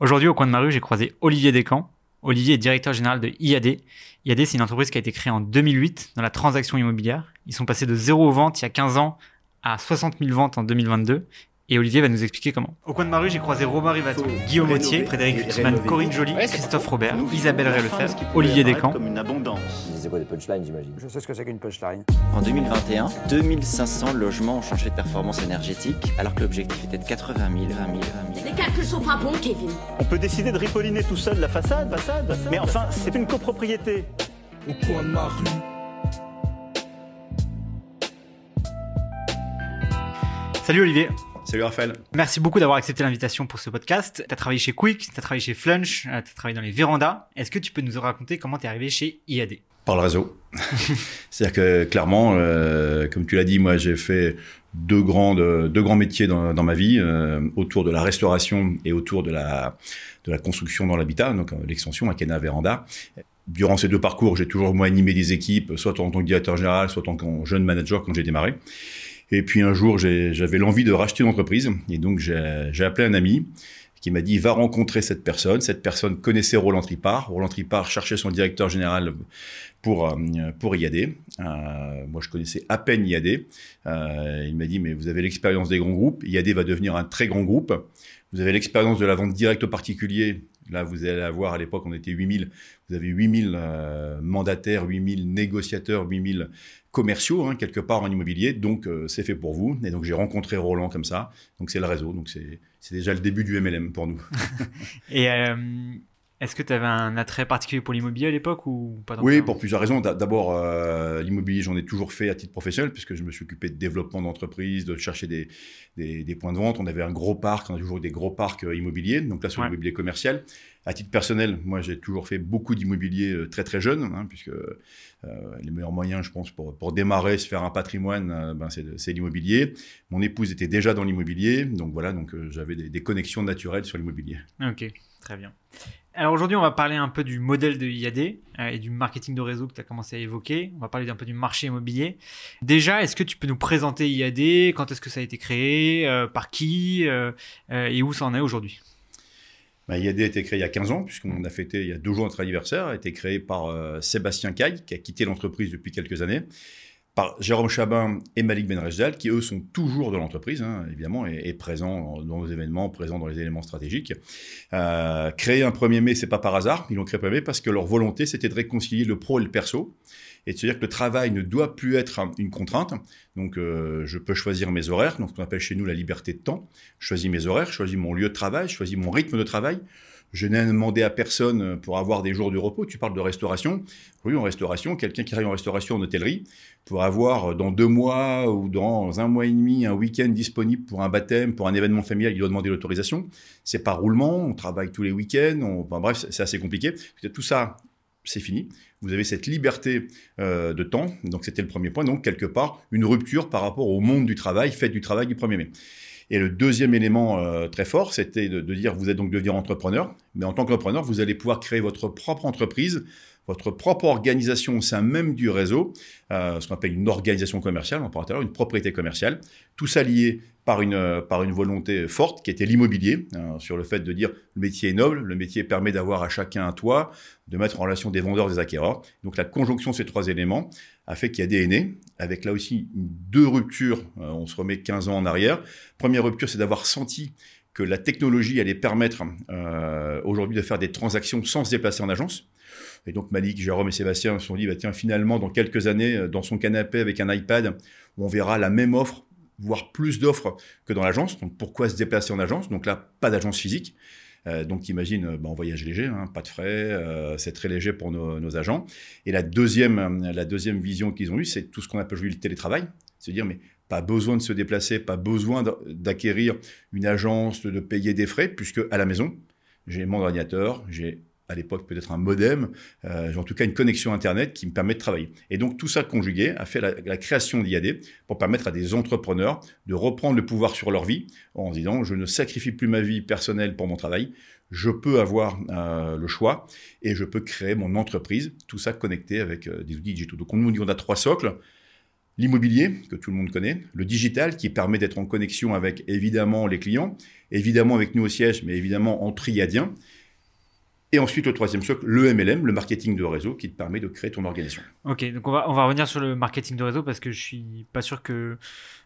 Aujourd'hui, au coin de ma rue, j'ai croisé Olivier Descamps. Olivier est directeur général de IAD. IAD, c'est une entreprise qui a été créée en 2008 dans la transaction immobilière. Ils sont passés de zéro vente il y a 15 ans à 60 000 ventes en 2022 et Olivier va nous expliquer comment. Au coin de ma rue, j'ai croisé Romain Rivaton, Guillaume Autier, Frédéric Hutzmann, Corinne Joly, Christophe Robert, Isabelle Rellefebvre, Olivier Descamps. Comme une abondance. C'est quoi des punchlines, j'imagine Je sais ce que c'est qu'une punchline. En 2021, 2500 logements ont changé de performance énergétique, alors que l'objectif était de 80 000, 20 000, 20 000. Les calculs sont pas bons, Kevin. On peut décider de ripolliner tout seul la façade, façade, façade. Mais enfin, c'est une copropriété. Au coin de ma rue. Salut Olivier. Salut Raphaël. Merci beaucoup d'avoir accepté l'invitation pour ce podcast. Tu as travaillé chez Quick, tu as travaillé chez Flunch, tu as travaillé dans les vérandas. Est-ce que tu peux nous raconter comment tu es arrivé chez IAD Par le réseau. C'est-à-dire que clairement, euh, comme tu l'as dit, moi j'ai fait deux, grandes, deux grands métiers dans, dans ma vie, euh, autour de la restauration et autour de la, de la construction dans l'habitat, donc euh, l'extension à Kena Véranda. Durant ces deux parcours, j'ai toujours moi animé des équipes, soit en tant que directeur général, soit en tant que jeune manager quand j'ai démarré. Et puis un jour, j'avais l'envie de racheter une entreprise. Et donc, j'ai appelé un ami qui m'a dit va rencontrer cette personne. Cette personne connaissait Roland Tripart. Roland Tripart cherchait son directeur général pour, euh, pour IAD. Euh, moi, je connaissais à peine IAD. Euh, il m'a dit mais vous avez l'expérience des grands groupes. IAD va devenir un très grand groupe. Vous avez l'expérience de la vente directe aux particuliers. Là, vous allez avoir, à l'époque, on était 8000. Vous avez 8000 euh, mandataires, 8000 négociateurs, 8000 commerciaux, hein, quelque part en immobilier. Donc, euh, c'est fait pour vous. Et donc, j'ai rencontré Roland comme ça. Donc, c'est le réseau. Donc, c'est déjà le début du MLM pour nous. Et euh, est-ce que tu avais un attrait particulier pour l'immobilier à l'époque ou pas Oui, pour plusieurs raisons. D'abord, euh, l'immobilier, j'en ai toujours fait à titre professionnel, puisque je me suis occupé de développement d'entreprise, de chercher des, des, des, points de vente. On avait un gros parc, on a toujours des gros parcs immobiliers, donc là sur ouais. l'immobilier commercial. À titre personnel, moi j'ai toujours fait beaucoup d'immobilier euh, très très jeune, hein, puisque euh, les meilleurs moyens, je pense, pour, pour démarrer, se faire un patrimoine, euh, ben, c'est l'immobilier. Mon épouse était déjà dans l'immobilier, donc voilà, donc j'avais des, des connexions naturelles sur l'immobilier. Ok, très bien. Alors aujourd'hui, on va parler un peu du modèle de IAD et du marketing de réseau que tu as commencé à évoquer. On va parler un peu du marché immobilier. Déjà, est-ce que tu peux nous présenter IAD Quand est-ce que ça a été créé? Par qui? Et où ça en est aujourd'hui? Bah, IAD a été créé il y a 15 ans, puisqu'on a fêté il y a deux jours notre anniversaire. A été créé par euh, Sébastien Caille, qui a quitté l'entreprise depuis quelques années par Jérôme Chabin et Malik Benrejdal, qui eux sont toujours de l'entreprise, hein, évidemment, et, et, présents dans nos événements, présents dans les éléments stratégiques. Euh, créer un 1er mai, c'est pas par hasard, ils l'ont créé 1er mai parce que leur volonté, c'était de réconcilier le pro et le perso, et de se dire que le travail ne doit plus être une contrainte. Donc, euh, je peux choisir mes horaires, donc ce qu'on appelle chez nous la liberté de temps. Je choisis mes horaires, je choisis mon lieu de travail, je choisis mon rythme de travail. Je n'ai demandé à personne pour avoir des jours de repos. Tu parles de restauration. Oui, en restauration, quelqu'un qui travaille en restauration en hôtellerie pour avoir dans deux mois ou dans un mois et demi un week-end disponible pour un baptême, pour un événement familial, il doit demander l'autorisation. C'est pas roulement, on travaille tous les week-ends. Enfin, bref, c'est assez compliqué. Tout ça, c'est fini. Vous avez cette liberté euh, de temps. Donc, c'était le premier point. Donc, quelque part, une rupture par rapport au monde du travail, fait du travail du 1er mai. Et le deuxième élément euh, très fort, c'était de, dire vous êtes donc devenir entrepreneur, mais en tant qu'entrepreneur, vous allez pouvoir créer votre propre entreprise, votre propre organisation au sein même du réseau, euh, ce qu'on appelle une organisation commerciale, on parlera tout à l'heure, une propriété commerciale, tout ça lié par une, euh, par une volonté forte qui était l'immobilier, hein, sur le fait de dire le métier est noble, le métier permet d'avoir à chacun un toit, de mettre en relation des vendeurs, des acquéreurs. Donc la conjonction de ces trois éléments a fait qu'il y a des aînés, avec là aussi deux ruptures, euh, on se remet 15 ans en arrière. Première rupture, c'est d'avoir senti que la technologie allait permettre euh, aujourd'hui de faire des transactions sans se déplacer en agence. Et donc Malik, Jérôme et Sébastien se sont dit, bah, tiens, finalement, dans quelques années, dans son canapé avec un iPad, on verra la même offre, voire plus d'offres que dans l'agence. Donc pourquoi se déplacer en agence? Donc là, pas d'agence physique. Euh, donc imagine, bah, on voyage léger, hein, pas de frais, euh, c'est très léger pour nos, nos, agents. Et la deuxième, la deuxième vision qu'ils ont eue, c'est tout ce qu'on appelle aujourd'hui le télétravail. Se dire, mais pas besoin de se déplacer, pas besoin d'acquérir une agence, de payer des frais, puisque à la maison, j'ai mon ordinateur, j'ai à l'époque peut-être un modem, euh, en tout cas une connexion Internet qui me permet de travailler. Et donc tout ça conjugué a fait la, création d'IAD pour permettre à des entrepreneurs de reprendre le pouvoir sur leur vie en disant je ne sacrifie plus ma vie personnelle pour mon travail, je peux avoir euh, le choix et je peux créer mon entreprise, tout ça connecté avec euh, des outils digitaux. Donc on nous dit on a trois socles, l'immobilier, que tout le monde connaît, le digital, qui permet d'être en connexion avec évidemment les clients, évidemment avec nous au siège, mais évidemment en triadien. Et ensuite, le troisième socle, le MLM, le marketing de réseau, qui te permet de créer ton organisation. Ok, donc on va, on va revenir sur le marketing de réseau parce que je suis pas sûr que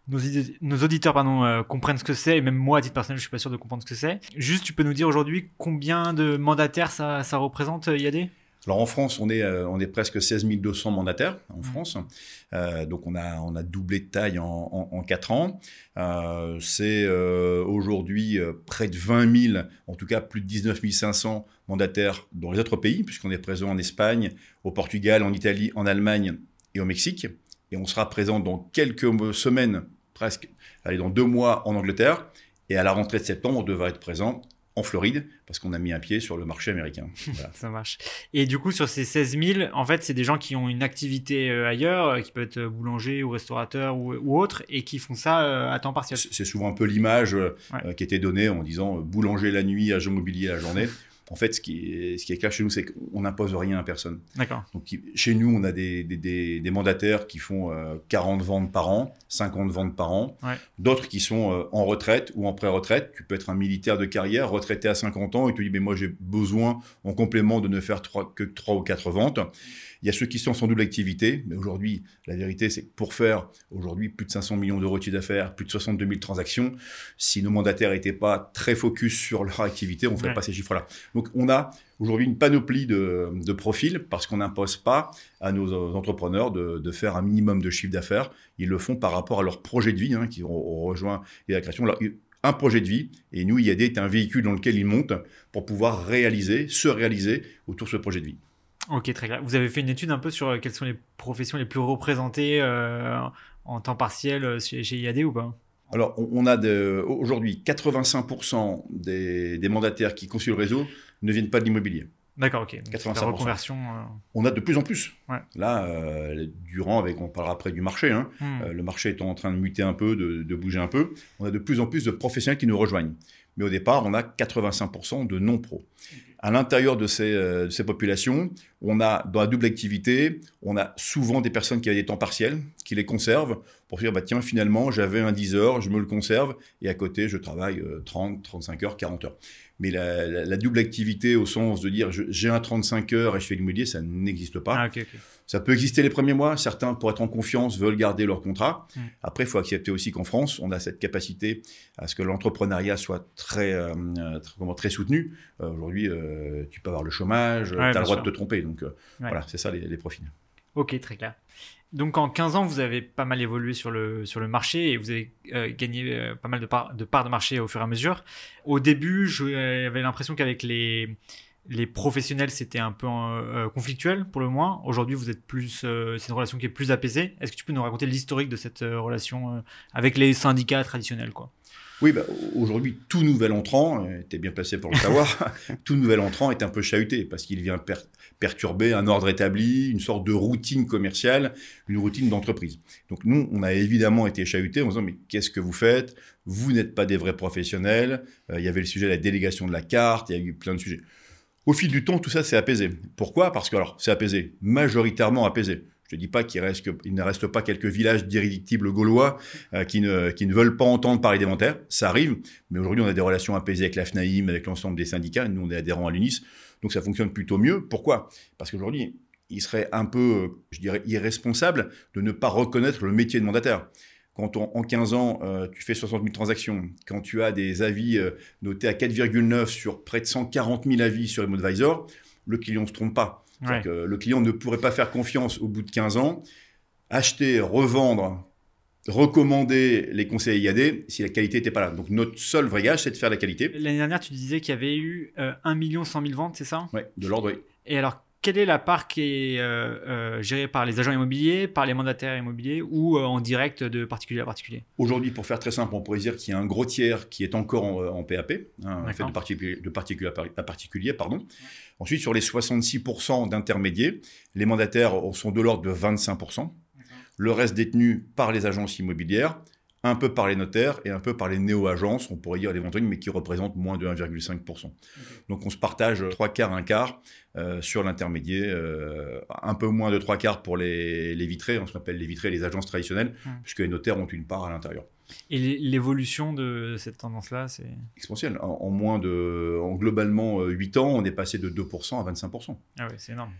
nos, nos auditeurs pardon, euh, comprennent ce que c'est, et même moi, à titre personnel, je suis pas sûr de comprendre ce que c'est. Juste, tu peux nous dire aujourd'hui combien de mandataires ça, ça représente, euh, IAD Alors en France, on est, euh, on est presque 16 200 mandataires en Mhm. France. Euh, donc on a, on a doublé de taille en, en, en 4 ans. Euh, c'est euh, aujourd'hui près de 20 000, en tout cas plus de 19 500 mandataires dans les autres pays, puisqu'on est présent en Espagne, au Portugal, en Italie, en Allemagne et au Mexique. Et on sera présent dans quelques semaines, presque, allez, dans deux mois en Angleterre. Et à la rentrée de septembre, on devrait être présent en Floride, parce qu'on a mis un pied sur le marché américain. Voilà. Ça marche. Et du coup, sur ces 16 000, en fait, c'est des gens qui ont une activité euh, ailleurs, euh, qui peut être boulanger ou restaurateur ou, ou autre, et qui font ça euh, à temps partiel. C'est souvent un peu l'image euh, Ouais. euh, qui était donnée en disant euh, boulanger la nuit, agent immobilier la journée. En fait, ce qui est, ce qui est clair chez nous, c'est qu'on n'impose rien à personne. D'accord. Donc, chez nous, on a des, des- des- des mandataires qui font euh, 40 ventes par an, 50 ventes par an. Ouais. D'autres qui sont euh, en retraite ou en pré-retraite. Tu peux être un militaire de carrière, retraité à 50 ans, et tu dis, mais moi, j'ai besoin, en complément, de ne faire que 3 ou 4 ventes. Il y a ceux qui sont sans double activité, mais aujourd'hui, la vérité, c'est que pour faire aujourd'hui plus de 500 millions d'euros de chiffre d'affaires, plus de 62 000 transactions, si nos mandataires n'étaient pas très focus sur leur activité, on ne ferait Ouais. pas ces chiffres-là. Donc, on a aujourd'hui une panoplie de, de profils parce qu'on n'impose pas à nos entrepreneurs de, de faire un minimum de chiffre d'affaires. Ils le font par rapport à leur projet de vie, hein, qui ont, ont rejoint la création. Alors, un projet de vie, et nous, IAD est un véhicule dans lequel ils montent pour pouvoir réaliser, se réaliser autour de ce projet de vie. Ok, très clair. Vous avez fait une étude un peu sur euh, quelles sont les professions les plus représentées euh, en temps partiel euh, chez, chez IAD ou pas? Alors, on, a aujourd'hui 85% des, des mandataires qui constituent le réseau ne viennent pas de l'immobilier. D'accord, ok. Donc, c'est La 85%. reconversion. euh, On a de plus en plus. Ouais. Là, euh, durant, avec, on parlera après du marché, hein, hmm. Le marché étant en train de muter un peu, de, de bouger un peu, on a de plus en plus de professionnels qui nous rejoignent. Mais au départ, on a 85% de non-pros. À l'intérieur de ces, euh, de ces populations, on a dans la double activité, on a souvent des personnes qui ont des temps partiels, qui les conservent pour se dire, bah, tiens, finalement, j'avais un 10 heures, je me le conserve, et à côté, je travaille euh, 30, 35 heures, 40 heures. Mais la, la- la double activité au sens de dire, j'ai un 35 heures et je fais l'immobilier, ça n'existe pas. Ah. Ça peut exister les premiers mois. Certains, pour être en confiance, veulent garder leur contrat. Mm. Après, il faut accepter aussi qu'en France, on a cette capacité à ce que l'entrepreneuriat soit très, euh, euh, très, comment, très soutenu. Euh, Aujourd'hui, euh, tu peux avoir le chômage, tu as le droit sûr. de te tromper. Donc, Ouais. voilà, c'est ça les, les profils. Ok, très clair. Donc en 15 ans, vous avez pas mal évolué sur le, sur le marché et vous avez euh, gagné euh, pas mal de, par- de parts de marché au fur et à mesure. Au début, j'avais l'impression qu'avec les, les professionnels, c'était un peu euh, conflictuel pour le moins. Aujourd'hui, vous êtes plus, euh, c'est une relation qui est plus apaisée. Est-ce que tu peux nous raconter l'historique de cette euh, relation euh, avec les syndicats traditionnels quoi? Oui, bah, aujourd'hui, tout nouvel entrant, tu es bien placé pour le savoir, tout nouvel entrant est un peu chahuté parce qu'il vient per- perturber un ordre établi, une sorte de routine commerciale, une routine d'entreprise. Donc nous, on a évidemment été chahuté en disant, mais qu'est-ce que vous faites? Vous n'êtes pas des vrais professionnels. Euh, Il y avait le sujet de la délégation de la carte, il y a eu plein de sujets. Au fil du temps, tout ça s'est apaisé. Pourquoi? Parce que, alors, c'est apaisé, majoritairement apaisé. Je ne dis pas qu'il ne reste pas quelques villages d'irréductibles gaulois euh, qui, ne, veulent pas entendre parler des inventaires. Ça arrive, mais aujourd'hui, on a des relations apaisées avec la FNAIM, avec l'ensemble des syndicats. Nous, on est adhérents à l'UNIS. Donc, ça fonctionne plutôt mieux. Pourquoi? Parce qu'aujourd'hui, il serait un peu, je dirais, irresponsable de ne pas reconnaître le métier de mandataire. Quand on- en 15 ans, euh, tu fais 60 000 transactions, quand tu as des avis euh, notés à 4,9 sur près de 140 000 avis sur ImmoAdvisor, le client ne se trompe pas. C'est-à-dire Ouais. que le client ne pourrait pas faire confiance au bout de 15 ans, acheter, revendre, recommander les conseils IAD si la qualité n'était pas là. Donc notre seul vrai gage, c'est de faire la qualité. L'année dernière, tu disais qu'il y avait eu euh, 1 100 000 ventes, c'est ça? Ouais, de l'ordre, oui. Et alors, quelle est la part qui est euh, euh, gérée par les agents immobiliers, par les mandataires immobiliers ou euh, en direct de particulier à particulier? Aujourd'hui, pour faire très simple, on pourrait dire qu'il y a un gros tiers qui est encore en, en PAP, hein, en fait de particulier, de particulier à par- à particulier. Pardon. Ensuite, sur les 66% d'intermédiaires, les mandataires sont de l'ordre de 25%. Le reste détenu par les agences immobilières. Un peu par les notaires et un peu par les néo-agences, on pourrait dire les mais qui représentent moins de 1,5%. Donc on se partage trois quarts, un quart euh, sur l'intermédiaire, euh, un peu moins de trois quarts pour les, les vitrés, on s'appelle les vitrés, les agences traditionnelles, puisque les notaires ont une part à l'intérieur. Et l'é- l'évolution de cette tendance-là, c'est? Exponentielle. En, en moins de, en globalement euh, 8 ans, on est passé de 2% à 25%. Ah ouais, c'est énorme.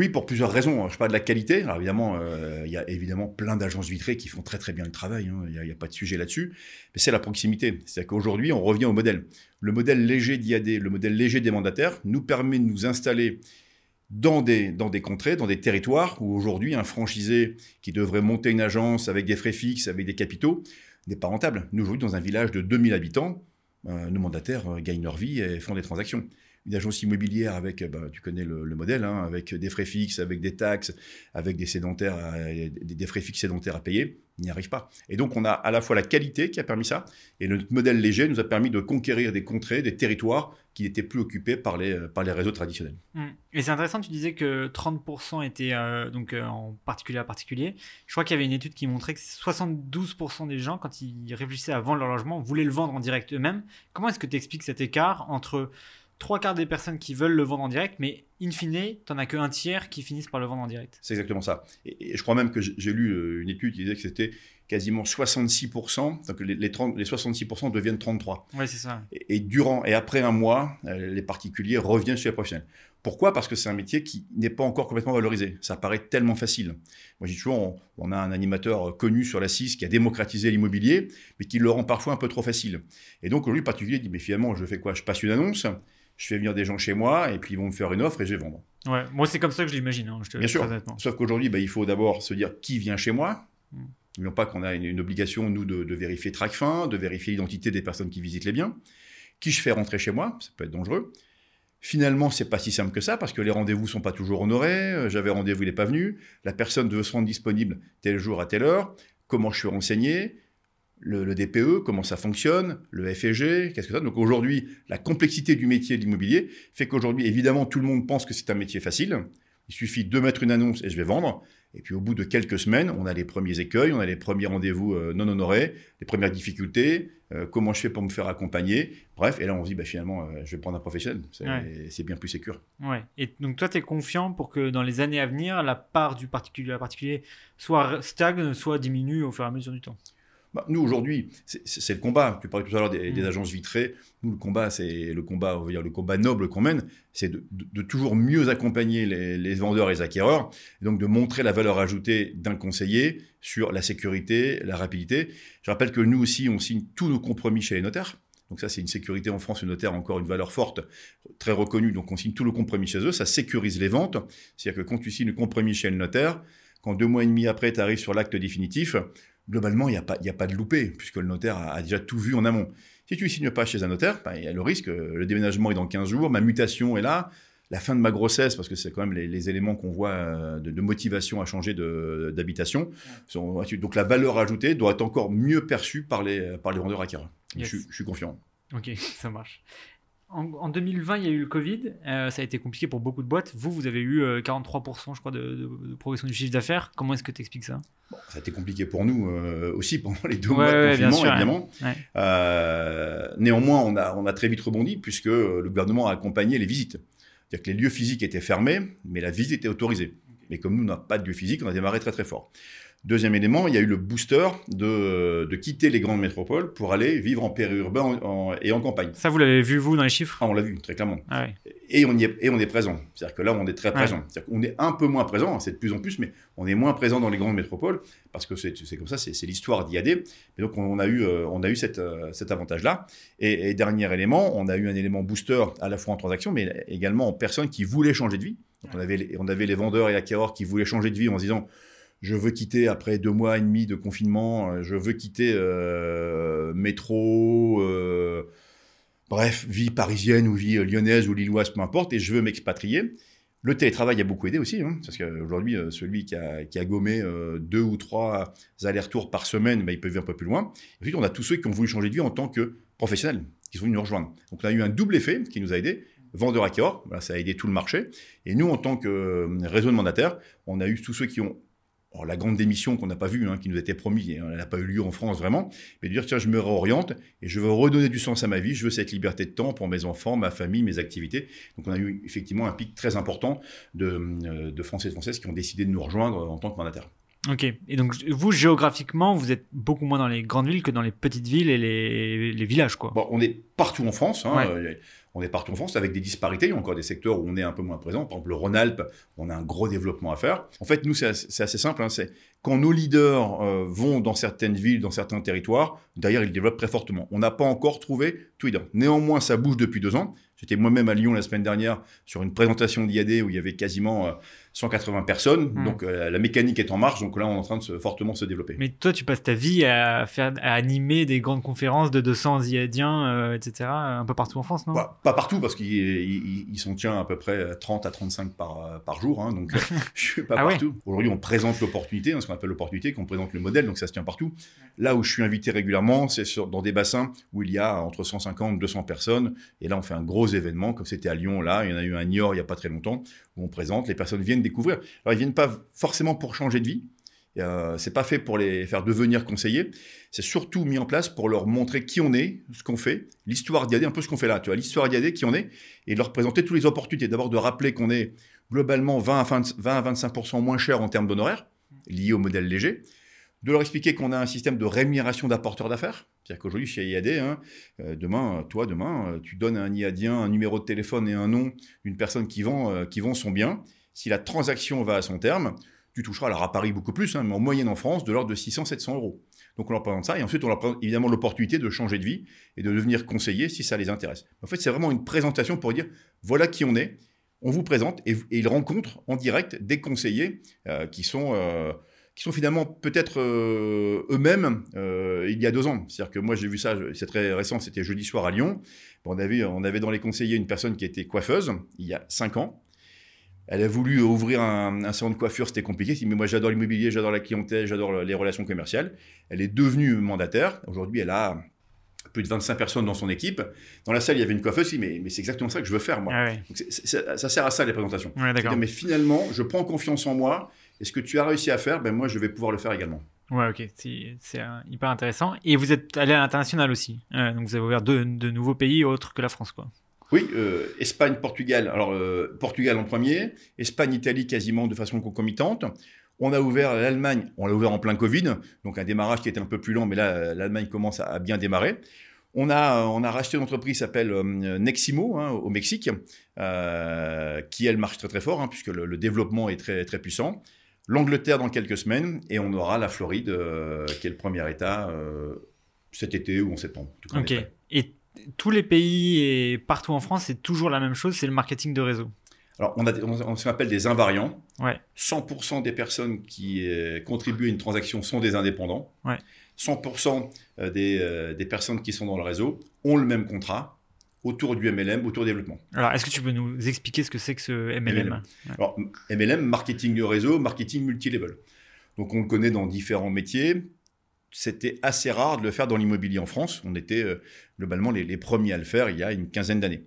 Oui, pour plusieurs raisons. Je parle de la qualité. Alors évidemment, euh, il y a évidemment plein d'agences vitrées qui font très très bien le travail. hein. Il n'y a, pas de sujet là-dessus. Mais c'est la proximité. C'est-à-dire qu'aujourd'hui, on revient au modèle. Le modèle léger d'IAD, le modèle léger des mandataires, nous permet de nous installer dans des, dans des contrées, dans des territoires où aujourd'hui, un franchisé qui devrait monter une agence avec des frais fixes, avec des capitaux, n'est pas rentable. Nous, aujourd'hui, dans un village de 2000 habitants, euh, nos mandataires euh, gagnent leur vie et font des transactions une agence immobilière avec, euh, bah, tu connais le, le modèle, hein, avec des frais fixes, avec des taxes, avec des sédentaires, à- des, frais fixes sédentaires à payer, il n'y arrive pas. Et donc on a à la fois la qualité qui a permis ça, et notre modèle léger nous a permis de conquérir des contrées, des territoires qui n'étaient plus occupés par les, par les réseaux traditionnels. Mm. Et c'est intéressant, tu disais que 30% étaient euh, donc, euh, en particulier à particulier. Je crois qu'il y avait une étude qui montrait que 72% des gens, quand ils réfléchissaient à vendre leur logement, voulaient le vendre en direct eux-mêmes. Comment est-ce que tu expliques cet écart entre trois quarts des personnes qui veulent le vendre en direct, mais in fine, tu n'en as qu'un tiers qui finissent par le vendre en direct C'est exactement ça. Et, et je crois même que j'ai lu euh, une étude qui disait que c'était quasiment 66%, donc les, les 30 les 66% deviennent 33%. Ouais, c'est ça. Et, et durant et après un mois, euh, les particuliers reviennent chez les professionnels. Pourquoi? Parce que c'est un métier qui n'est pas encore complètement valorisé. Ça paraît tellement facile. Moi, je dis toujours, on, on a un animateur connu sur la 6 qui a démocratisé l'immobilier, mais qui le rend parfois un peu trop facile. Et donc, lui, le particulier dit, mais finalement, je fais quoi? Je passe une annonce, je fais venir des gens chez moi, et puis ils vont me faire une offre et je vais vendre. Ouais, moi, c'est comme ça que je l'imagine. hein, Bien sûr. Sauf qu'aujourd'hui, bah, il faut d'abord se dire qui vient chez moi. Mm. Non pas qu'on a une, une obligation, nous, de, de vérifier TRACFIN, de vérifier l'identité des personnes qui visitent les biens. Qui je fais rentrer chez moi, ça peut être dangereux. Finalement, c'est pas si simple que ça parce que les rendez-vous sont pas toujours honorés. Euh, J'avais rendez-vous, il n'est pas venu. La personne veut se rendre disponible tel jour à telle heure. Comment je suis renseigné? Le, le DPE, comment ça fonctionne, le FEG, qu'est-ce que ça. Donc aujourd'hui, la complexité du métier de l'immobilier fait qu'aujourd'hui, évidemment, tout le monde pense que c'est un métier facile. Il suffit de mettre une annonce et je vais vendre. Et puis au bout de quelques semaines, on a les premiers écueils, on a les premiers rendez-vous euh, non honorés, les premières difficultés, euh, comment je fais pour me faire accompagner. Bref, et là on se dit bah, finalement, euh, je vais prendre un professionnel. C'est Ouais. bien plus sécur. Ouais. Et donc toi, tu es confiant pour que dans les années à venir, la part du particulier à particulier soit stagne, soit diminue au fur et à mesure du temps? Bah, nous aujourd'hui, c'est- le combat. Tu parlais tout à l'heure des, des Mm. agences vitrées. Nous, le combat, c'est le combat, on va dire le combat noble qu'on mène, c'est de, de- de toujours mieux accompagner les, les vendeurs et les acquéreurs, et donc de montrer la valeur ajoutée d'un conseiller sur la sécurité, la rapidité. Je rappelle que nous aussi, on signe tous nos compromis chez les notaires. Donc ça, c'est une sécurité en France. Le notaire a encore une valeur forte, très reconnue. Donc on signe tous nos compromis chez eux. Ça sécurise les ventes. C'est-à-dire que quand tu signes le compromis chez le notaire, quand deux mois et demi après, tu arrives sur l'acte définitif, globalement, il n'y a, pas- y a pas de loupé, puisque le notaire a, a déjà tout vu en amont. Si tu ne signes pas chez un notaire, ben, il y a le risque, euh, le déménagement est dans 15 jours, ma mutation est là, la fin de ma grossesse, parce que c'est quand même les, les éléments qu'on voit euh, de, de motivation à changer d'habitation. Donc la valeur ajoutée doit être encore mieux perçue par les, par les vendeurs acquéreurs. Yes. Je, suis- je suis confiant. Ok, ça marche. En, en 2020, il y a eu le Covid. euh, ça a été compliqué pour beaucoup de boîtes. Vous, vous avez eu euh, 43%, je crois, de, de- de progression du chiffre d'affaires. Comment est-ce que tu expliques ça? Ça a été compliqué pour nous euh, aussi pendant les deux Ouais, mois de confinement, sûr, évidemment. Ouais. Euh, néanmoins, on a, on a très vite rebondi puisque le gouvernement a accompagné les visites. C'est-à-dire que les lieux physiques étaient fermés, mais la visite était autorisée. Mais comme nous, on n'a pas de lieu physique, on a démarré très très fort. Deuxième élément, il y a eu le booster de, de quitter les grandes métropoles pour aller vivre en périurbain en- en- et en campagne. Ça, vous l'avez vu, vous, dans les chiffres? Ah, on l'a vu, très clairement. Ah ouais. Et on, y est, et on est présent. C'est-à-dire que là, on est très Ouais. présent. C'est-à-dire qu'on est un peu moins présent, c'est de plus en plus, mais on est moins présent dans les grandes métropoles, parce que c'est comme ça, c'est l'histoire d'IAD. Et donc, on a eu, euh, on a eu cette, euh, cet avantage-là. Et, et dernier élément, on a eu un élément booster à la fois en transaction, mais également en personnes qui voulaient changer de vie. Donc, on avait, les, on avait les vendeurs et acquéreurs qui voulaient changer de vie en se disant je veux quitter après deux mois et demi de confinement, euh, je veux quitter euh, métro, euh, bref, vie parisienne ou vie lyonnaise ou lilloise, peu importe, et je veux m'expatrier. Le télétravail a beaucoup aidé aussi, hein, parce qu'aujourd'hui, celui qui a, gommé deux ou trois allers-retours par semaine, bah, il peut vivre un peu plus loin. Ensuite, on a tous ceux qui ont voulu changer de vie en tant que professionnels, qui sont venus nous rejoindre. Donc, on a eu un double effet qui nous a aidés. Vendeur acquéreur, voilà, ça a aidé tout le marché. Et nous, en tant que réseau de mandataires, on a eu tous ceux qui ont alors, la grande démission qu'on n'a pas vue, hein, qui nous était promise, elle n'a pas eu lieu en France vraiment, mais de dire tiens, je me réoriente et je veux redonner du sens à ma vie, je veux cette liberté de temps pour mes enfants, ma famille, mes activités. Donc on a eu effectivement un pic très important de, euh, de Français et de Françaises qui ont décidé de nous rejoindre en tant que mandataires. Ok. Et donc, vous, géographiquement, vous êtes beaucoup moins dans les grandes villes que dans les petites villes et les, les villages, quoi. Bon, on est partout en France. Hein, Ouais. euh, On est partout en France avec des disparités. Il y a encore des secteurs où on est un peu moins présent. Par exemple, le Rhône-Alpes, on a un gros développement à faire. En fait, nous, c'est assez, simple. hein, c'est quand nos leaders euh, vont dans certaines villes, dans certains territoires, derrière, ils développent très fortement. On n'a pas encore trouvé leader. Néanmoins, ça bouge depuis deux ans. J'étais moi-même à Lyon la semaine dernière sur une présentation d'IAD où il y avait quasiment euh, 180 personnes. Mm. Donc, euh, la mécanique est en marche. Donc là, on est en train de se, fortement se développer. Mais toi, tu passes ta vie à faire, à animer des grandes conférences de 200 IADiens, euh, etc., un peu partout en France, non? Bah, pas partout, parce qu'il il, il s'en tient à peu près 30 à 35 par, par jour. hein, donc, je suis pas Ah ouais? partout. Aujourd'hui, on présente l'opportunité, hein, ce qu'on appelle l'opportunité, qu'on présente le modèle, donc ça se tient partout. Là où je suis invité régulièrement, c'est dans des bassins où il y a entre 150 et 200 personnes. Et là, on fait un gros événement, comme c'était à Lyon, là. Il y en a eu un Niort il n'y a pas très longtemps, où on présente, les personnes viennent découvrir. Alors, ils viennent pas forcément pour changer de vie. Euh, c'est pas fait pour les faire devenir conseillers. C'est surtout mis en place pour leur montrer qui on est, ce qu'on fait, l'histoire d'IAD, un peu ce qu'on fait là. Tu vois, l'histoire d'IAD, qui on est, et de leur présenter toutes les opportunités. D'abord, de rappeler qu'on est globalement 20 à 20 20 à 25 moins cher en termes d'honoraires, liés au modèle léger. De leur expliquer qu'on a un système de rémunération d'apporteurs d'affaires. C'est-à-dire qu'aujourd'hui, chez IAD, hein, euh, demain, euh, toi, demain, euh, tu donnes à un IADien un numéro de téléphone et un nom d'une personne qui vend, son bien. Si la transaction va à son terme, tu toucheras, alors à Paris beaucoup plus, hein, mais en moyenne en France, de l'ordre de 600-700 euros. Donc on leur présente ça, et ensuite on leur présente évidemment l'opportunité de changer de vie et de devenir conseiller si ça les intéresse. En fait, c'est vraiment une présentation pour dire voilà qui on est, on vous présente, et, ils rencontrent en direct des conseillers qui sont... qui sont finalement peut-être euh, eux-mêmes euh, il y a deux ans. C'est-à-dire que moi j'ai vu ça, c'est très récent, c'était jeudi soir à Lyon. On avait, on avait dans les conseillers une personne qui était coiffeuse il y a cinq ans. Elle a voulu ouvrir un, un salon de coiffure, c'était compliqué. Elle dit, mais moi j'adore l'immobilier, j'adore la clientèle, j'adore les relations commerciales. Elle est devenue mandataire. Aujourd'hui, elle a plus de 25 personnes dans son équipe. Dans la salle, il y avait une coiffeuse. Mais, mais c'est exactement ça que je veux faire, moi. Ah. Donc, ça sert à ça, les présentations. Ouais, Mais finalement, je prends confiance en moi. Et ce que tu as réussi à faire, ben moi, je vais pouvoir le faire également. Ouais, ok, c'est euh, hyper intéressant. Et vous êtes allé à l'international aussi. Euh, donc vous avez ouvert deux, de nouveaux pays autres que la France, quoi. Oui, euh, Espagne, Portugal. Alors, euh, Portugal en premier, Espagne, Italie quasiment de façon concomitante. On a ouvert l'Allemagne, on l'a ouvert en plein Covid, donc un démarrage qui était un peu plus lent, mais là, l'Allemagne commence à, bien démarrer. On a, on a racheté une entreprise qui s'appelle Neximo hein, au Mexique, euh, qui elle marche très très fort, hein, puisque le, le développement est très, très puissant. L'Angleterre dans quelques semaines, et on aura la Floride, euh, qui est le premier État euh, cet été ou en septembre. En tout cas, on est Ok. Et tous les pays et partout en France, c'est toujours la même chose, c'est le marketing de réseau. Alors, on a, des- on, on invariants. Ouais. 100% des personnes qui euh, contribuent à une transaction sont des indépendants. Ouais. 100% des, euh, des personnes qui sont dans le réseau ont le même contrat autour du MLM, autour du développement. Alors, est-ce que tu peux nous expliquer ce que c'est que ce MLM, MLM. Alors, MLM, marketing de réseau, marketing multilevel. Donc, on le connaît dans différents métiers. C'était assez rare de le faire dans l'immobilier en France. On était euh, globalement les, les premiers à le faire il y a une quinzaine d'années.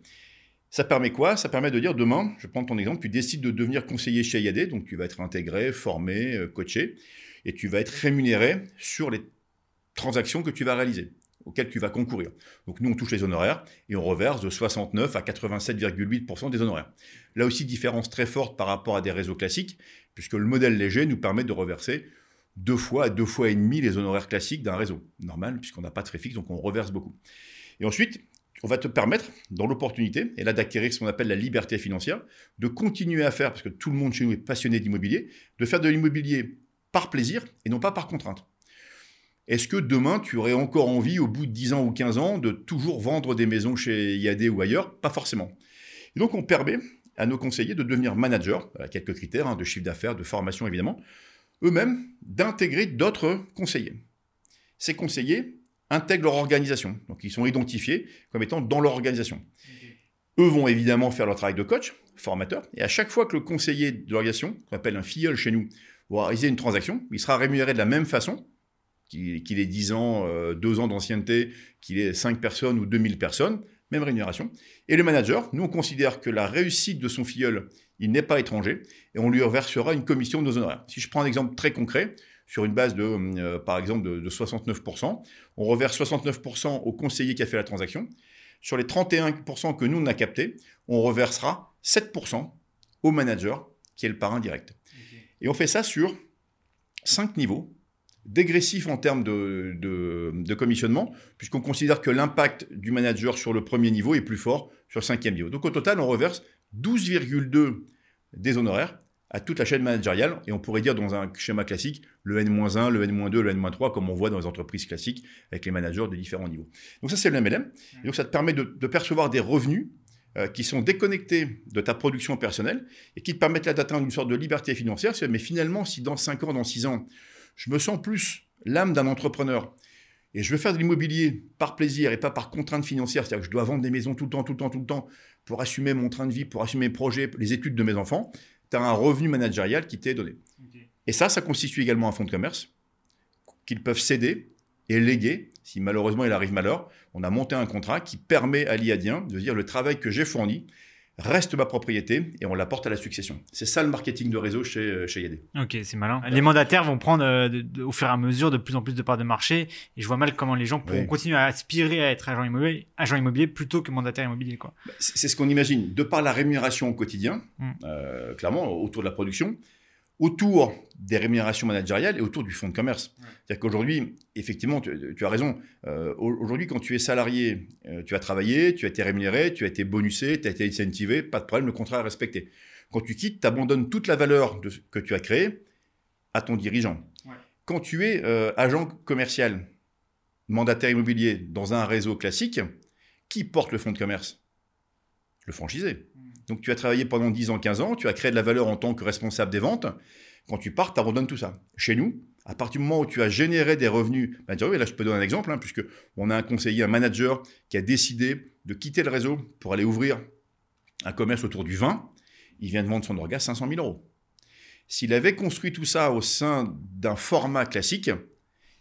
Ça permet quoi? Ça permet de dire demain, je prends ton exemple, tu décides de devenir conseiller chez IAD, donc tu vas être intégré, formé, euh, coaché, et tu vas être rémunéré sur les transactions que tu vas réaliser, auxquelles tu vas concourir. Donc nous, on touche les honoraires et on reverse de 69 à 87,8% des honoraires. Là aussi, différence très forte par rapport à des réseaux classiques, puisque le modèle léger nous permet de reverser deux fois à deux fois et demi les honoraires classiques d'un réseau normal, puisqu'on n'a pas de frais fixes, donc on reverse beaucoup. Et ensuite, on va te permettre, dans l'opportunité, et là d'acquérir ce qu'on appelle la liberté financière, de continuer à faire, parce que tout le monde chez nous est passionné d'immobilier, de faire de l'immobilier par plaisir et non pas par contrainte. Est-ce que demain, tu aurais encore envie, au bout de 10 ans ou 15 ans, de toujours vendre des maisons chez IAD ou ailleurs? Pas forcément. Et donc, on permet à nos conseillers de devenir managers, à quelques critères, hein, de chiffre d'affaires, de formation évidemment, eux-mêmes d'intégrer d'autres conseillers. Ces conseillers intègrent leur organisation, donc ils sont identifiés comme étant dans leur organisation. Eux vont évidemment faire leur travail de coach, formateur, et à chaque fois que le conseiller de l'organisation, qu'on appelle un filleul chez nous, va réaliser une transaction, il sera rémunéré de la même façon, qu'il ait 10 ans, euh, 2 ans d'ancienneté, qu'il ait 5 personnes ou 2000 personnes, même rémunération. Et le manager, nous on considère que la réussite de son filleul, il n'est pas étranger, et on lui reversera une commission de nos honoraires. Si je prends un exemple très concret, sur une base de, euh, par exemple, de, 69%, on reverse 69% au conseiller qui a fait la transaction. Sur les 31% que nous, on a captés, on reversera 7% au manager, qui est le parrain direct. Et on fait ça sur 5 niveaux, dégressifs en termes de, commissionnement, puisqu'on considère que l'impact du manager sur le premier niveau est plus fort sur le cinquième niveau. Donc au total, on reverse 12,2 des honoraires à toute la chaîne managériale, et on pourrait dire dans un schéma classique, le N-1, le N-2, le N-3, comme on voit dans les entreprises classiques avec les managers de différents niveaux. Donc ça, c'est le MLM. Et donc ça te permet de, percevoir des revenus euh, qui sont déconnectés de ta production personnelle et qui te permettent d'atteindre une sorte de liberté financière. Mais finalement, si dans 5 ans, dans 6 ans, je me sens plus l'âme d'un entrepreneur et je veux faire de l'immobilier par plaisir et pas par contrainte financière, c'est-à-dire que je dois vendre des maisons tout le temps, tout le temps, tout le temps pour assumer mon train de vie, pour assumer mes projets, les études de mes enfants, tu as un revenu managérial qui t'est donné. Et ça, ça constitue également un fonds de commerce qu'ils peuvent céder et léguer si malheureusement il arrive malheur. On a monté un contrat qui permet à l'IADien de dire le travail que j'ai fourni, reste ma propriété et on l'apporte à la succession. C'est ça le marketing de réseau chez, euh, chez Yadé. Ok, c'est malin. Les mandataires vont prendre euh, au fur et à mesure de plus en plus de parts de marché et je vois mal comment les gens pourront continuer à aspirer à être agent immobilier, agent immobilier plutôt que mandataire immobilier. Quoi. C'est ce qu'on imagine. De par la rémunération au quotidien, hmm. euh, clairement, autour de la production, autour des rémunérations managériales et autour du fonds de commerce. C'est-à-dire qu'aujourd'hui, effectivement, tu, as raison. Euh, aujourd'hui, quand tu es salarié, euh, tu as travaillé, tu as été rémunéré, tu as été bonusé, tu as été incentivé, pas de problème, le contrat est respecté. Quand tu quittes, tu abandonnes toute la valeur de que tu as créé à ton dirigeant. Quand tu es euh, agent commercial, mandataire immobilier dans un réseau classique, qui porte le fonds de commerce? Le franchisé. Donc tu as travaillé pendant 10 ans, 15 ans, tu as créé de la valeur en tant que responsable des ventes. Quand tu pars, tu abandonnes tout ça. Chez nous, à partir du moment où tu as généré des revenus, bah, et là je peux donner un exemple, hein, puisque on a un conseiller, un manager qui a décidé de quitter le réseau pour aller ouvrir un commerce autour du vin, il vient de vendre son orga 500 000 euros. S'il avait construit tout ça au sein d'un format classique,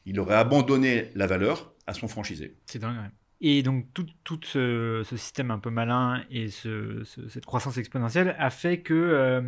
il aurait abandonné la valeur à son franchisé. C'est dingue. Et donc tout, tout ce, système un peu malin et cette croissance exponentielle a fait que euh,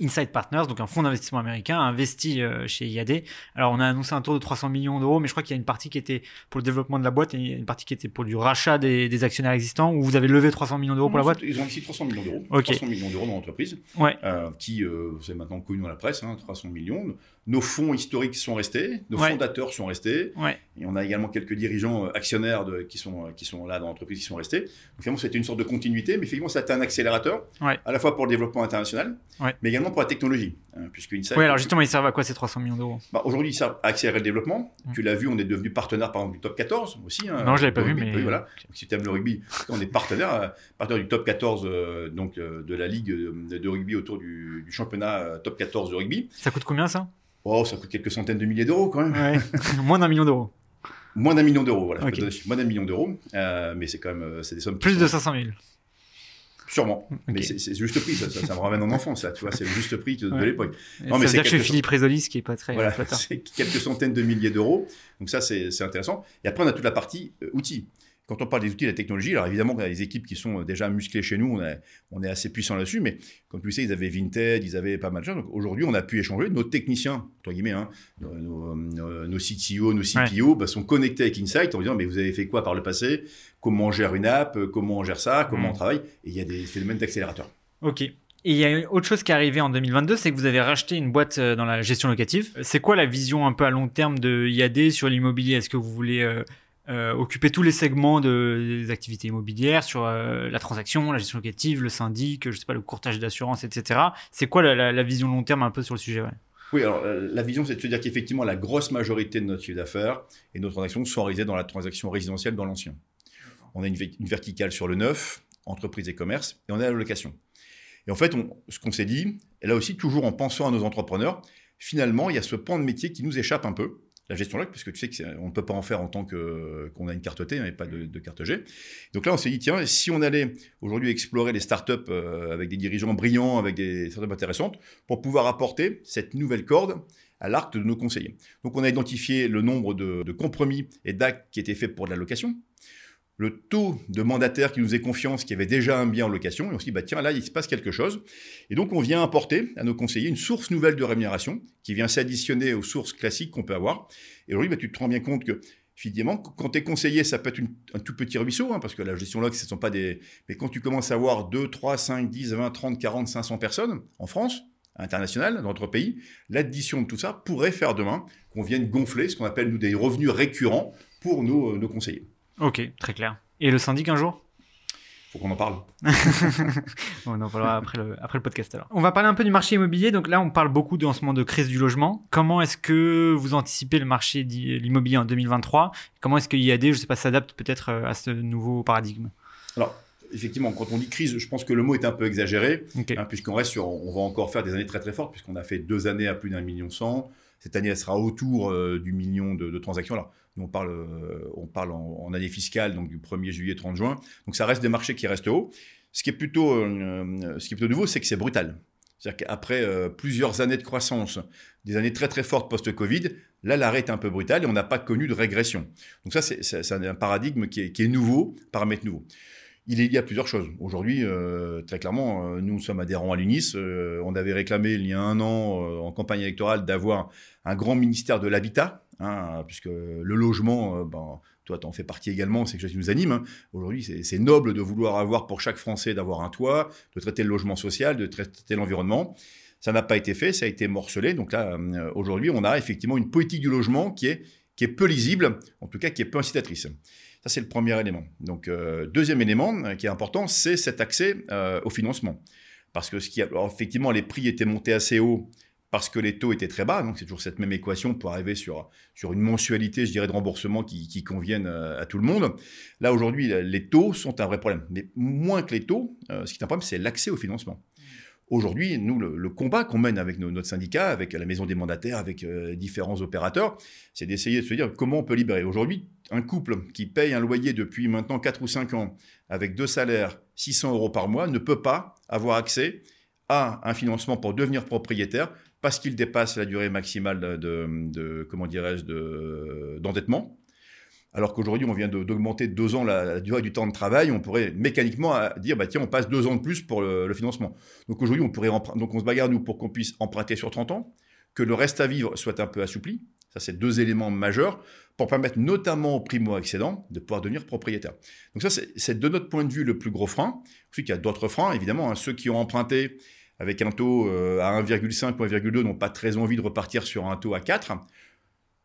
Inside Partners, donc un fonds d'investissement américain, a investi euh, chez IAD. Alors on a annoncé un tour de 300 millions d'euros, mais je crois qu'il y a une partie qui était pour le développement de la boîte et une partie qui était pour du rachat des, actionnaires existants, où vous avez levé 300 millions d'euros pour la boîte Ils ont investi 300 millions d'euros. 300 millions d'euros dans l'entreprise, ouais. euh, qui, euh, c'est maintenant connu dans la presse, hein, 300 millions. Nos fonds historiques sont restés, nos fondateurs sont restés, et on a également quelques dirigeants euh, actionnaires de, qui, sont, euh, qui sont là dans l'entreprise qui sont restés. Donc finalement, c'était une sorte de continuité, mais finalement, ça a été un accélérateur, à la fois pour le développement international, mais également pour la technologie. Hein, puisque oui, alors justement, ils servent à quoi ces 300 millions d'euros? Bah, Aujourd'hui, ils servent à accélérer le développement. Mm. Tu l'as vu, on est devenu partenaire, par exemple, du top 14 aussi. Hein, non, je ne l'avais pas vu, mais. voilà. si tu aimes le rugby, on est partenaire, euh, partenaire du top 14 donc, de la ligue de, rugby autour du, du championnat top 14 de rugby. Ça coûte combien ça? Oh, ça coûte quelques centaines de milliers d'euros quand même. Moins d'un million d'euros. Moins d'un million d'euros, voilà. Moins d'un million d'euros, euh, mais c'est quand même euh, c'est des sommes. Plus de 500 000. Sûrement. Mais c'est juste prix, ça, ça, me ramène en enfance, ça, tu vois, c'est le juste prix de, l'époque. Non, mais c'est que Philippe Résolis qui est pas très. Voilà, c'est quelques centaines de milliers d'euros. Donc ça, c'est intéressant. Et après, on a toute la partie euh, outils. Quand on parle des outils de la technologie, alors évidemment, il y a des équipes qui sont déjà musclées chez nous, on, on est assez puissant là-dessus, mais comme tu le sais, ils avaient Vinted, ils avaient pas mal de choses. Donc aujourd'hui, on a pu échanger. Nos techniciens, entre guillemets, hein, nos, nos, CTO, nos CPO, bah, sont connectés avec Insight en disant Mais vous avez fait quoi par le passé? Comment on gère une app? Comment on gère ça? Comment on travaille? Et il y a des phénomènes d'accélérateur. Ok. Et il y a autre chose qui est arrivée en 2022, c'est que vous avez racheté une boîte euh, dans la gestion locative. C'est quoi la vision un peu à long terme de IAD sur l'immobilier? Est-ce que vous voulez euh, occuper tous les segments des activités immobilières sur euh, la transaction, la gestion locative, le syndic, je sais pas, le courtage d'assurance, etc. C'est quoi la, vision long terme un peu sur le sujet Oui, alors la vision, c'est de se dire qu'effectivement, la grosse majorité de notre chiffre d'affaires et nos transactions sont réalisées dans la transaction résidentielle dans l'ancien. On a une, verticale sur le neuf, entreprise et commerce, et on a la location. Et en fait, ce qu'on s'est dit, et là aussi, toujours en pensant à nos entrepreneurs, finalement, il y a ce pan de métier qui nous échappe un peu la gestion log, parce que tu sais qu'on ne peut pas en faire en tant qu'on a une carte T, et hein, pas de, carte G. Donc là, on s'est dit, tiens, si on allait aujourd'hui explorer les startups euh, avec des dirigeants brillants, avec des startups intéressantes, pour pouvoir apporter cette nouvelle corde à l'arc de nos conseillers. Donc on a identifié le nombre de, compromis et d'actes qui étaient faits pour de la location. Le taux de mandataires qui nous aient confiance, qui avaient déjà un bien en location, et on se dit, bah, tiens, là, il se passe quelque chose. Et donc, on vient apporter à nos conseillers une source nouvelle de rémunération qui vient s'additionner aux sources classiques qu'on peut avoir. Et aujourd'hui, bah, tu te rends bien compte que, finalement, quand tu es conseiller, ça peut être un tout petit ruisseau, hein, parce que la gestion log, ce ne sont pas des... Mais quand tu commences à avoir 2, 3, 5, 10, 20, 30, 40, 500 personnes en France, international, dans notre pays, l'addition de tout ça pourrait faire demain qu'on vienne gonfler ce qu'on appelle, nous, des revenus récurrents pour nos conseillers. Ok, très clair. Et le syndic un jour? Faut qu'on en parle. on en parlera après le, après le podcast alors. On va parler un peu du marché immobilier. Donc là, on parle beaucoup de, en ce moment de crise du logement. Comment est-ce que vous anticipez le marché de l'immobilier en 2023 Comment est-ce que IAD, je ne sais pas, s'adapte peut-être euh, à ce nouveau paradigme? Alors, effectivement, quand on dit crise, je pense que le mot est un peu exagéré, hein, puisqu'on reste sur, on va encore faire des années très très fortes, puisqu'on a fait deux années à plus d'un million cent. Cette année, elle sera autour euh, du million de, de transactions. Alors, on parle, euh, on parle en, année fiscale, donc du 1er juillet, 30 juin. Donc ça reste des marchés qui restent hauts. Ce qui est plutôt, euh, ce qui est plutôt nouveau, c'est que c'est brutal. C'est-à-dire qu'après euh, plusieurs années de croissance, des années très très fortes post-Covid, là l'arrêt est un peu brutal et on n'a pas connu de régression. Donc ça, c'est un paradigme qui est, qui est nouveau, paramètre nouveau. Il y a plusieurs choses. Aujourd'hui, très clairement, nous sommes adhérents à l'UNIS. on avait réclamé il y a un an en campagne électorale d'avoir un grand ministère de l'habitat, hein, puisque le logement, euh, ben, toi, tu en fais partie également, c'est quelque chose qui nous anime. Hein. Aujourd'hui, c'est noble de vouloir avoir pour chaque Français d'avoir un toit, de traiter le logement social, de traiter l'environnement. Ça n'a pas été fait, ça a été morcelé. Donc là, euh, aujourd'hui, on a effectivement une politique du logement qui est, qui est peu lisible, en tout cas qui est peu incitatrice. Ça, c'est le premier élément. Donc, euh, deuxième élément qui est important, c'est cet accès au financement. Parce que ce qui a, effectivement, les prix étaient montés assez haut parce que les taux étaient très bas. Donc, c'est toujours cette même équation pour arriver sur, sur une mensualité, je dirais, de remboursement qui, qui convienne euh, à tout le monde. Là, aujourd'hui, les taux sont un vrai problème. Mais moins que les taux, euh, ce qui est un problème, c'est l'accès au financement. Aujourd'hui, nous, le, combat qu'on mène avec notre syndicat, avec la maison des mandataires, avec euh, différents opérateurs, c'est d'essayer de se dire comment on peut libérer. Aujourd'hui, un couple qui paye un loyer depuis maintenant 4 ou 5 ans avec deux salaires, 600 euros par mois, ne peut pas avoir accès à un financement pour devenir propriétaire parce qu'il dépasse la durée maximale de, comment dirais-je, d'endettement. alors qu'aujourd'hui, on vient d'augmenter de deux ans la, durée du temps de travail, on pourrait mécaniquement euh, dire, bah, tiens, on passe deux ans de plus pour le, financement. Donc aujourd'hui, on pourrait donc on se bagarre, nous, pour qu'on puisse emprunter sur 30 ans, que le reste à vivre soit un peu assoupli. Ça, c'est deux éléments majeurs pour permettre notamment aux primo-accédants de pouvoir devenir propriétaires. Donc ça, c'est de notre point de vue le plus gros frein. Ensuite, il y a d'autres freins, évidemment. Hein. ceux qui ont emprunté avec un taux euh, à 1,5 ou 1,2 n'ont pas très envie de repartir sur un taux à 4.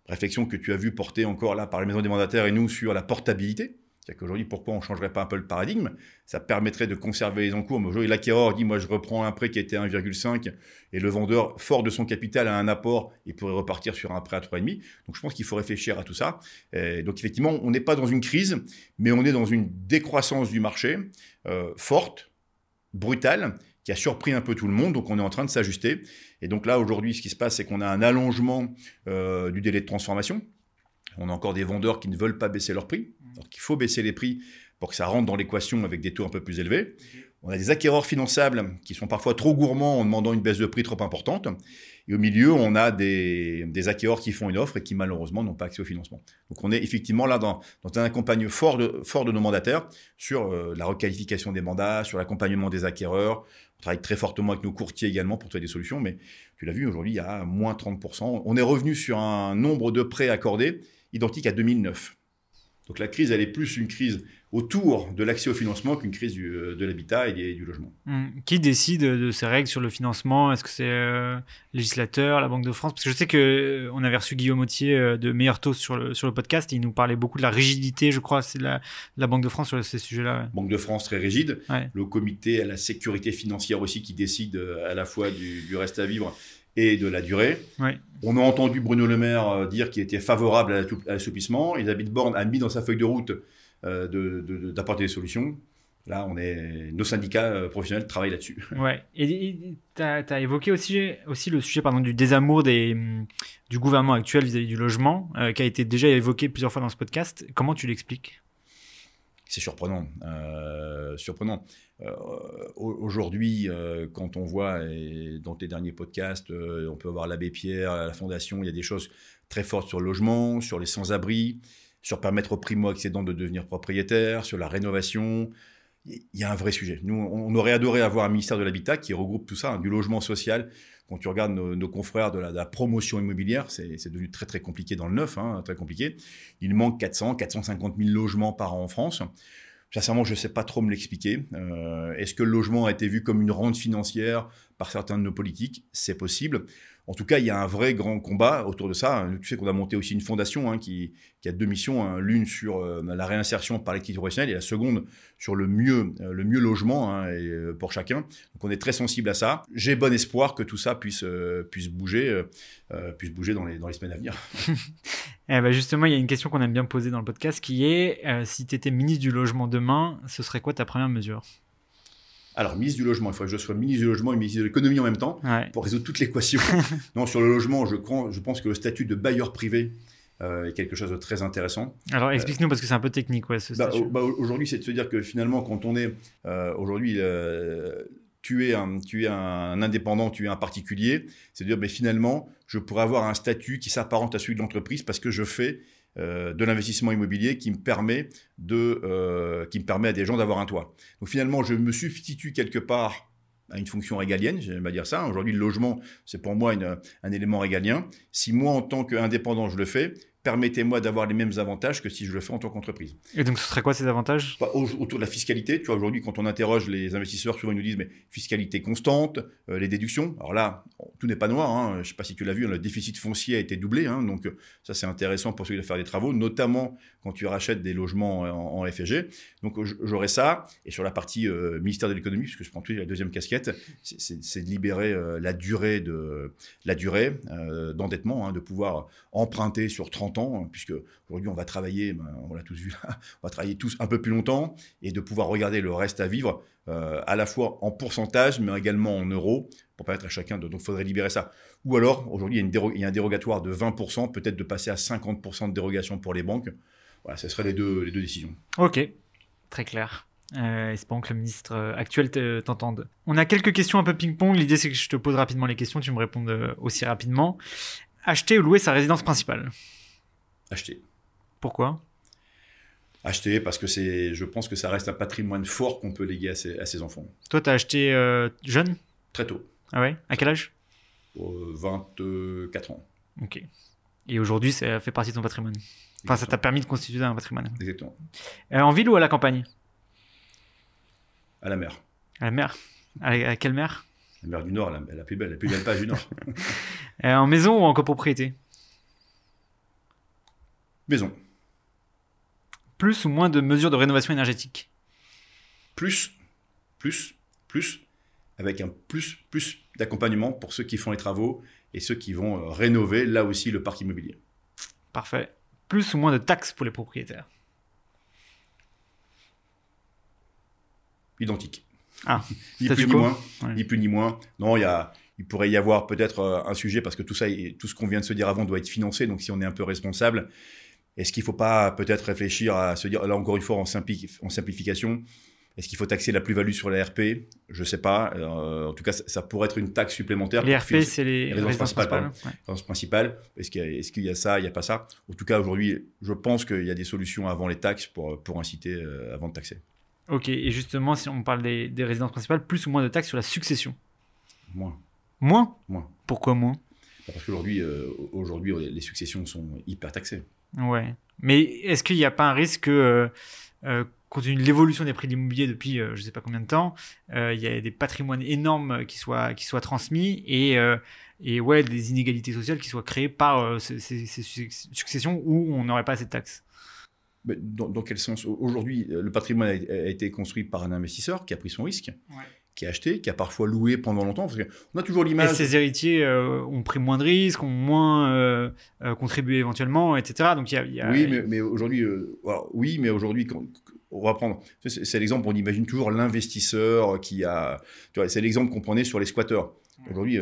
Réflexion que tu as vu porter encore là par la maison des mandataires et nous sur la portabilité. C'est-à-dire qu'aujourd'hui, pourquoi on ne changerait pas un peu le paradigme? Ça permettrait de conserver les encours. Mais aujourd'hui, l'acquéreur dit, moi, je reprends un prêt qui était à 1,5 et le vendeur, fort de son capital, a un apport, il pourrait repartir sur un prêt à 3,5. Donc, je pense qu'il faut réfléchir à tout ça. donc, effectivement, on n'est pas dans une crise, mais on est dans une décroissance du marché euh, forte, brutale, qui a surpris un peu tout le monde. Donc, on est en train de s'ajuster. Et donc là, aujourd'hui, ce qui se passe, c'est qu'on a un allongement euh, du délai de transformation. On a encore des vendeurs qui ne veulent pas baisser leurs prix. Donc, il faut baisser les prix pour que ça rentre dans l'équation avec des taux un peu plus élevés. On a des acquéreurs finançables qui sont parfois trop gourmands en demandant une baisse de prix trop importante. Et au milieu, on a des, des acquéreurs qui font une offre et qui malheureusement n'ont pas accès au financement. Donc on est effectivement là dans, dans un accompagnement fort de, fort de nos mandataires sur euh, la requalification des mandats, sur l'accompagnement des acquéreurs. On travaille très fortement avec nos courtiers également pour trouver des solutions, mais tu l'as vu, aujourd'hui, il y a moins 30%. On est revenu sur un nombre de prêts accordés identique à 2009. Donc la crise, elle est plus une crise autour de l'accès au financement qu'une crise euh, de l'habitat et du logement. Hmm. Qui décide de ces règles sur le financement? Est-ce que c'est le euh, législateur, la Banque de France? Parce que je sais qu'on euh, avait reçu Guillaume Autier de Meilleur Taux sur le, sur le podcast. Et il nous parlait beaucoup de la rigidité, je crois, c'est la, la Banque de France sur ces sujets-là. Banque de France très rigide. Le comité à la sécurité financière aussi qui décide à la fois du, du reste à vivre et de la durée. On a entendu Bruno Le Maire dire qu'il était favorable à l'assouplissement. Elisabeth Borne a mis dans sa feuille de route euh, d'apporter des solutions. Là, on est, nos syndicats euh, professionnels travaillent là-dessus. Ouais. Et tu as, évoqué aussi, aussi le sujet pardon, du désamour des, du gouvernement actuel vis-à-vis du logement, qui a été déjà évoqué plusieurs fois dans ce podcast. Comment tu l'expliques? C'est surprenant. Euh, surprenant. Euh, aujourd'hui, euh, quand on voit, et dans tes derniers podcasts, on peut voir l'abbé Pierre, la Fondation, il y a des choses très fortes sur le logement, sur les sans-abri, sur permettre aux primo-accédants de devenir propriétaires, sur la rénovation. Il y a un vrai sujet. Nous, on aurait adoré avoir un ministère de l'Habitat qui regroupe tout ça, hein, du logement social. Quand tu regardes nos, confrères de la, promotion immobilière, c'est devenu très très compliqué dans le neuf, hein, très compliqué. Il manque 400, 450 000 logements par an en France. Sincèrement, je ne sais pas trop me l'expliquer. Euh, est-ce que le logement a été vu comme une rente financière par certains de nos politiques? C'est possible. En tout cas, il y a un vrai grand combat autour de ça. Tu sais qu'on a monté aussi une fondation hein, qui, a deux missions, hein. l'une sur euh, la réinsertion par l'activité professionnelle et la seconde sur le mieux, euh, le mieux logement hein, euh, pour chacun. Donc on est très sensible à ça. J'ai bon espoir que tout ça puisse, puisse, bouger, puisse bouger dans les, dans les semaines à venir. eh ben justement, il y a une question qu'on aime bien poser dans le podcast qui est si tu étais ministre du Logement demain, ce serait quoi ta première mesure? Alors, ministre du Logement, il faudrait que je sois ministre du Logement et ministre de l'Économie en même temps pour résoudre toute l'équation. non, sur le logement, je, je pense que le statut de bailleur privé euh, est quelque chose de très intéressant. Alors, explique-nous, parce que c'est un peu technique, ouais, ce bah, bah, Aujourd'hui, c'est de se dire que finalement, quand on est euh, aujourd'hui euh, tu es, un, tu es un indépendant, tu es un particulier, c'est à dire, mais finalement, je pourrais avoir un statut qui s'apparente à celui de l'entreprise parce que je fais euh, de l'investissement immobilier qui me permet de, euh, qui me permet à des gens d'avoir un toit. Donc finalement, je me substitue quelque part à une fonction régalienne, j'aime dire ça. Aujourd'hui, le logement, c'est pour moi un élément régalien. Si moi, en tant qu'indépendant, je le fais, permettez-moi d'avoir les mêmes avantages que si je le fais en tant qu'entreprise. Et donc, ce serait quoi ces avantages? Bah, Autour de la fiscalité. Tu vois, aujourd'hui, quand on interroge les investisseurs, souvent ils nous disent, mais fiscalité constante, euh, les déductions. Alors là, tout n'est pas noir. Hein. Je ne sais pas si tu l'as vu, le déficit foncier a été doublé. Hein. donc, euh, ça, c'est intéressant pour ceux qui veulent faire des travaux, notamment quand tu rachètes des logements en, en FG. Donc, j'aurai ça. Et sur la partie euh, ministère de l'économie, puisque je prends tout la deuxième casquette, c'est de libérer la durée de la durée d'endettement, hein, de pouvoir emprunter sur 30 Hein, puisque aujourd'hui on va travailler, ben, on l'a tous vu là, on va travailler tous un peu plus longtemps et de pouvoir regarder le reste à vivre euh, à la fois en pourcentage mais également en euros pour permettre à chacun de. Donc il faudrait libérer ça. Ou alors aujourd'hui il, y a un dérogatoire de 20%, peut-être de passer à 50% de dérogation pour les banques. Voilà, ce seraient les deux, les deux décisions. Ok, très clair. Euh, espérons que le ministre euh, actuel t'entende. On a quelques questions un peu ping-pong. L'idée, c'est que je te pose rapidement les questions, tu me réponds euh, aussi rapidement. Acheter ou louer sa résidence principale? Acheter. Pourquoi? Acheter parce que c'est, je pense que ça reste un patrimoine fort qu'on peut léguer à ses, enfants. Toi, tu as acheté euh, jeune? Très tôt. Ah ouais? À quel âge? 24 ans. Ok. Et aujourd'hui, ça fait partie de ton patrimoine Enfin, ça t'a permis de constituer un patrimoine. Exactement. Euh, en ville ou à la campagne? À la mer. À la mer à, quelle mer? La mer du Nord, la, la, plus belle, la plus belle page du Nord. Euh, en maison ou en copropriété? Maison. Plus ou moins de mesures de rénovation énergétique Plus, plus, plus, avec un plus, plus d'accompagnement pour ceux qui font les travaux et ceux qui vont euh, rénover là aussi le parc immobilier. Parfait. Plus ou moins de taxes pour les propriétaires Identique. Ah, ni plus ni moins. Ni plus ni moins. Non, il y a, il pourrait y avoir peut-être euh, un sujet parce que tout ça, tout ce qu'on vient de se dire avant doit être financé. Donc, si on est un peu responsable, est-ce qu'il ne faut pas peut-être réfléchir à se dire, là encore une fois, en, simplification, est-ce qu'il faut taxer la plus-value sur la RP Je ne sais pas. Euh, en tout cas, ça, pourrait être une taxe supplémentaire. Les RP, c'est les, résidences principales. Est-ce qu'il y, a ça, il n'y a pas ça? En tout cas, aujourd'hui, je pense qu'il y a des solutions avant les taxes pour, pour inciter euh, avant de taxer. Ok, et justement, si on parle des, résidences principales, plus ou moins de taxes sur la succession? Moins. Moins? Moins. Pourquoi moins? Parce qu'aujourd'hui, euh, aujourd'hui, les successions sont hyper taxées. Ouais. Mais est-ce qu'il n'y a pas un risque que, euh, euh, compte tenu de l'évolution des prix de l'immobilier depuis euh, je ne sais pas combien de temps, il y a des patrimoines énormes qui soient, qui soient transmis et, et ouais, des inégalités sociales qui soient créées par ces, successions où on n'aurait pas assez de taxes? Dans, dans, quel sens? Aujourd'hui, le patrimoine a, a, été construit par un investisseur qui a pris son risque. Ouais qui a acheté, qui a parfois loué pendant longtemps. Parce on a toujours l'image. Et ses héritiers euh, ont pris moins de risques, ont moins euh, euh, contribué éventuellement, etc. Donc il y a, Oui, mais, aujourd'hui, oui, mais aujourd'hui, on va prendre. C'est l'exemple, on imagine toujours l'investisseur qui a. C'est l'exemple qu'on prenait sur les squatteurs. Aujourd'hui,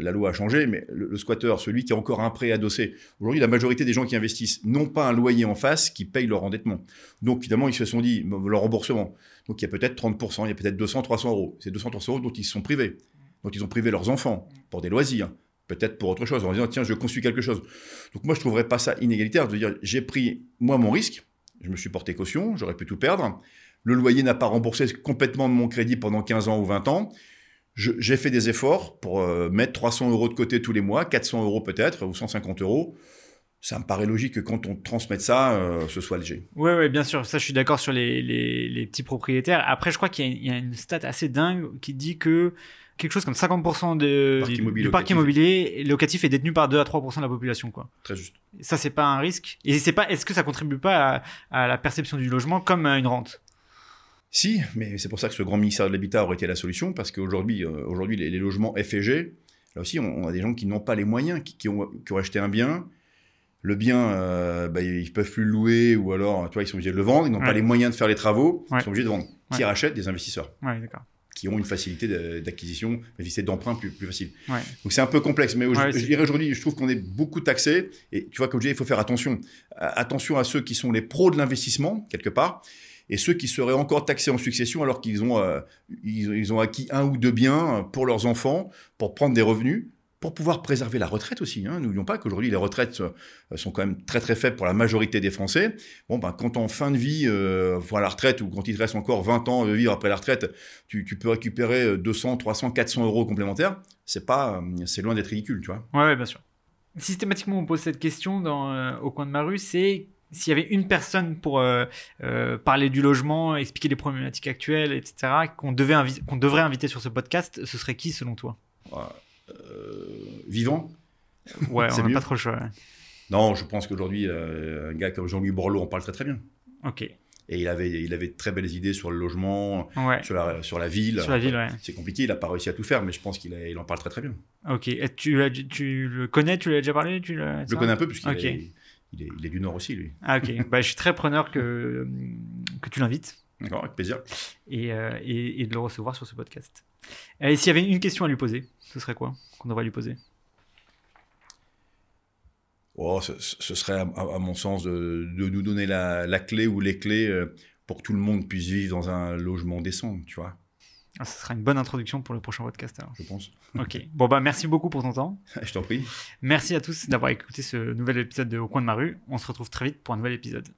la loi a changé, mais le, squatteur, celui qui a encore un prêt adossé, aujourd'hui, la majorité des gens qui investissent n'ont pas un loyer en face qui paye leur endettement. Donc, évidemment, ils se sont dit, leur remboursement. Donc il y a peut-être 30%, il y a peut-être 200, 300 euros. C'est 200, 300 euros dont ils se sont privés. Donc ils ont privé leurs enfants pour des loisirs, peut-être pour autre chose, en disant tiens, je construis quelque chose. Donc moi, je ne trouverais pas ça inégalitaire de dire j'ai pris moi mon risque, je me suis porté caution, j'aurais pu tout perdre. Le loyer n'a pas remboursé complètement de mon crédit pendant 15 ans ou 20 ans. J'ai fait des efforts pour euh, mettre 300 euros de côté tous les mois, 400 euros peut-être, ou 150 euros ça me paraît logique que quand on transmet ça, euh, ce soit léger. Oui, ouais, bien sûr. Ça, je suis d'accord sur les, les, les, petits propriétaires. Après, je crois qu'il y, y, a une stat assez dingue qui dit que quelque chose comme 50% de, Parc du, immobilier du parc immobilier locatif est détenu par 2 à 3% de la population. Quoi. Très juste. Ça, c'est pas un risque. Et c'est pas, est-ce que ça contribue pas à, à la perception du logement comme à une rente? Si, mais c'est pour ça que ce grand ministère de l'Habitat aurait été la solution, parce qu'aujourd'hui, euh, aujourd'hui, les, les logements F et G, là aussi, on, on a des gens qui n'ont pas les moyens, qui, qui, ont, qui ont acheté un bien. Le bien, euh, bah, ils peuvent plus le louer, ou alors, tu vois, ils sont obligés de le vendre, ils n'ont Ouais. pas les moyens de faire les travaux, Ouais. ils sont obligés de vendre. Qui Ouais. rachètent Des investisseurs, qui ont une facilité d'acquisition, une facilité d'emprunt plus, plus facile. Donc c'est un peu complexe, mais je, dirais aujourd'hui, je trouve qu'on est beaucoup taxé, et tu vois, comme je disais, il faut faire attention. Euh, Attention à ceux qui sont les pros de l'investissement, quelque part, et ceux qui seraient encore taxés en succession alors qu'ils ont, euh, ils, ils ont acquis un ou deux biens pour leurs enfants, pour prendre des revenus, pour pouvoir préserver la retraite aussi. Hein. N'oublions pas qu'aujourd'hui, les retraites euh, sont quand même très très faibles pour la majorité des Français. Bon, ben, quand en fin de vie, euh, voilà la retraite, ou quand il te reste encore 20 ans de vivre après la retraite, tu, tu peux récupérer euh, 200, 300, 400 euros complémentaires. C'est pas, euh, c'est loin d'être ridicule, tu vois. Ouais, ouais, bien sûr. Systématiquement, on pose cette question dans, euh, au coin de ma rue, c'est s'il y avait une personne pour euh, euh, parler du logement, expliquer les problématiques actuelles, etc., qu'on devait qu'on devrait inviter sur ce podcast, ce serait qui selon toi? Vivant Ouais, on n'a pas trop le choix. ouais. Non, je pense qu'aujourd'hui, euh, un gars comme Jean-Louis Borloo en parle très très bien. Ok. Et il avait, il avait de très belles idées sur le logement, Ouais. sur la, sur la ville. Sur la ville, ouais. C'est compliqué, il n'a pas réussi à tout faire, mais je pense qu'il il en parle très très bien. Ok. Et tu, l'as- tu le connais Tu lui as déjà parlé tu l'as- Je le connais un peu, puisqu'il est, il est, il est du Nord aussi, lui. Ah, ok. bah, je suis très preneur que, que tu l'invites D'accord, avec plaisir. et, euh, et, et de le recevoir sur ce podcast. Et s'il y avait une question à lui poser, ce serait quoi qu'on devrait lui poser? Oh, ce, ce serait, à, à mon sens, de, de nous donner la, la clé ou les clés euh, pour que tout le monde puisse vivre dans un logement décent, tu vois, ah, Ce sera une bonne introduction pour le prochain podcast alors. je pense. Ok. Bon, bah, merci beaucoup pour ton temps. je t'en prie. Merci à tous d'avoir écouté ce nouvel épisode de Au coin de ma rue. On se retrouve très vite pour un nouvel épisode.